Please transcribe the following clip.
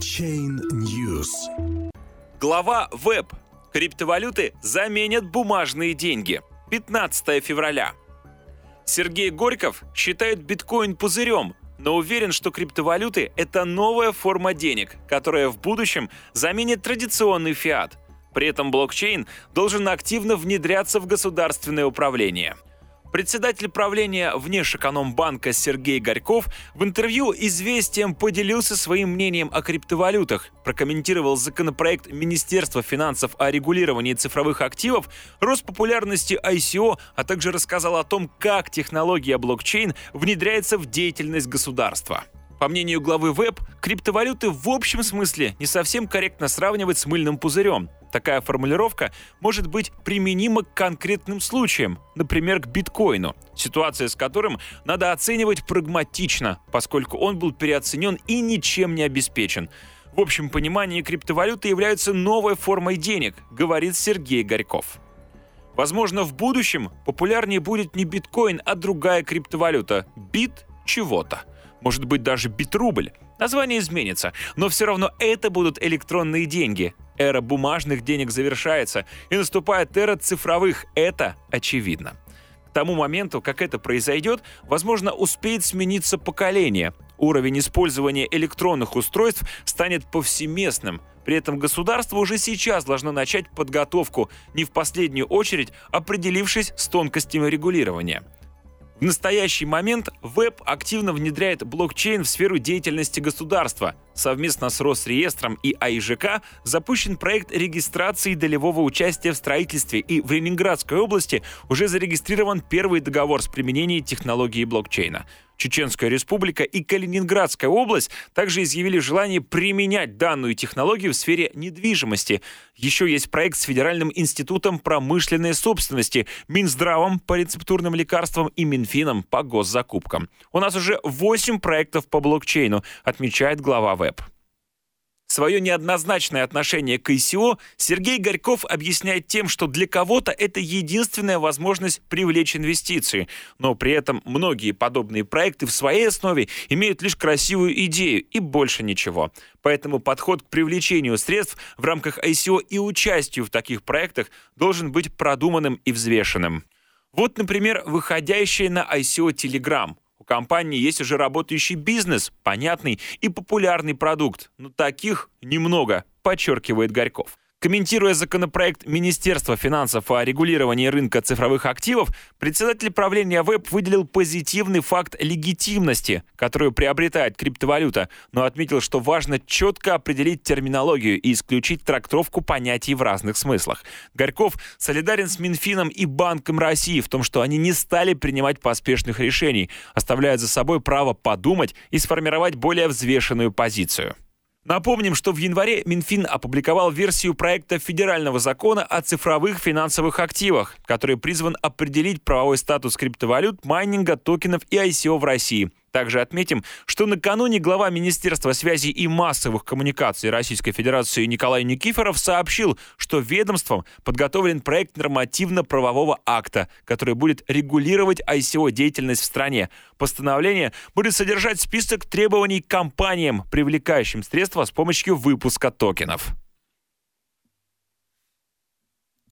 Chain News. Глава Веб. Криптовалюты заменят бумажные деньги. 15 февраля. Сергей Горьков считает биткоин пузырем, но уверен, что криптовалюты – это новая форма денег, которая в будущем заменит традиционный фиат. При этом блокчейн должен активно внедряться в государственное управление – Председатель правления Внешэкономбанка Сергей Горьков в интервью «Известиям» поделился своим мнением о криптовалютах, прокомментировал законопроект Министерства финансов о регулировании цифровых активов, рост популярности ICO, а также рассказал о том, как технология блокчейн внедряется в деятельность государства. По мнению главы ВЭБ, криптовалюты в общем смысле не совсем корректно сравнивать с мыльным пузырем. Такая формулировка может быть применима к конкретным случаям, например, к биткоину, ситуация с которым надо оценивать прагматично, поскольку он был переоценен и ничем не обеспечен. В общем понимании криптовалюты являются новой формой денег, говорит Сергей Горьков. Возможно, в будущем популярнее будет не биткоин, а другая криптовалюта – бит чего-то может быть даже битрубль. Название изменится, но все равно это будут электронные деньги. Эра бумажных денег завершается, и наступает эра цифровых. Это очевидно. К тому моменту, как это произойдет, возможно, успеет смениться поколение. Уровень использования электронных устройств станет повсеместным. При этом государство уже сейчас должно начать подготовку, не в последнюю очередь определившись с тонкостями регулирования – в настоящий момент Веб активно внедряет блокчейн в сферу деятельности государства. Совместно с Росреестром и АИЖК запущен проект регистрации долевого участия в строительстве, и в Ленинградской области уже зарегистрирован первый договор с применением технологии блокчейна. Чеченская республика и Калининградская область также изъявили желание применять данную технологию в сфере недвижимости. Еще есть проект с Федеральным институтом промышленной собственности, Минздравом по рецептурным лекарствам и Минфином по госзакупкам. У нас уже 8 проектов по блокчейну, отмечает глава ВЭБ. Свое неоднозначное отношение к ICO Сергей Горьков объясняет тем, что для кого-то это единственная возможность привлечь инвестиции, но при этом многие подобные проекты в своей основе имеют лишь красивую идею и больше ничего. Поэтому подход к привлечению средств в рамках ICO и участию в таких проектах должен быть продуманным и взвешенным. Вот, например, выходящая на ICO Telegram – компании есть уже работающий бизнес, понятный и популярный продукт, но таких немного, подчеркивает Горьков. Комментируя законопроект Министерства финансов о регулировании рынка цифровых активов, председатель правления ВЭБ выделил позитивный факт легитимности, которую приобретает криптовалюта, но отметил, что важно четко определить терминологию и исключить трактовку понятий в разных смыслах. Горьков солидарен с Минфином и Банком России в том, что они не стали принимать поспешных решений, оставляя за собой право подумать и сформировать более взвешенную позицию. Напомним, что в январе Минфин опубликовал версию проекта федерального закона о цифровых финансовых активах, который призван определить правовой статус криптовалют, майнинга, токенов и ICO в России – также отметим, что накануне глава Министерства связи и массовых коммуникаций Российской Федерации Николай Никифоров сообщил, что ведомством подготовлен проект нормативно-правового акта, который будет регулировать ICO-деятельность в стране. Постановление будет содержать список требований компаниям, привлекающим средства с помощью выпуска токенов.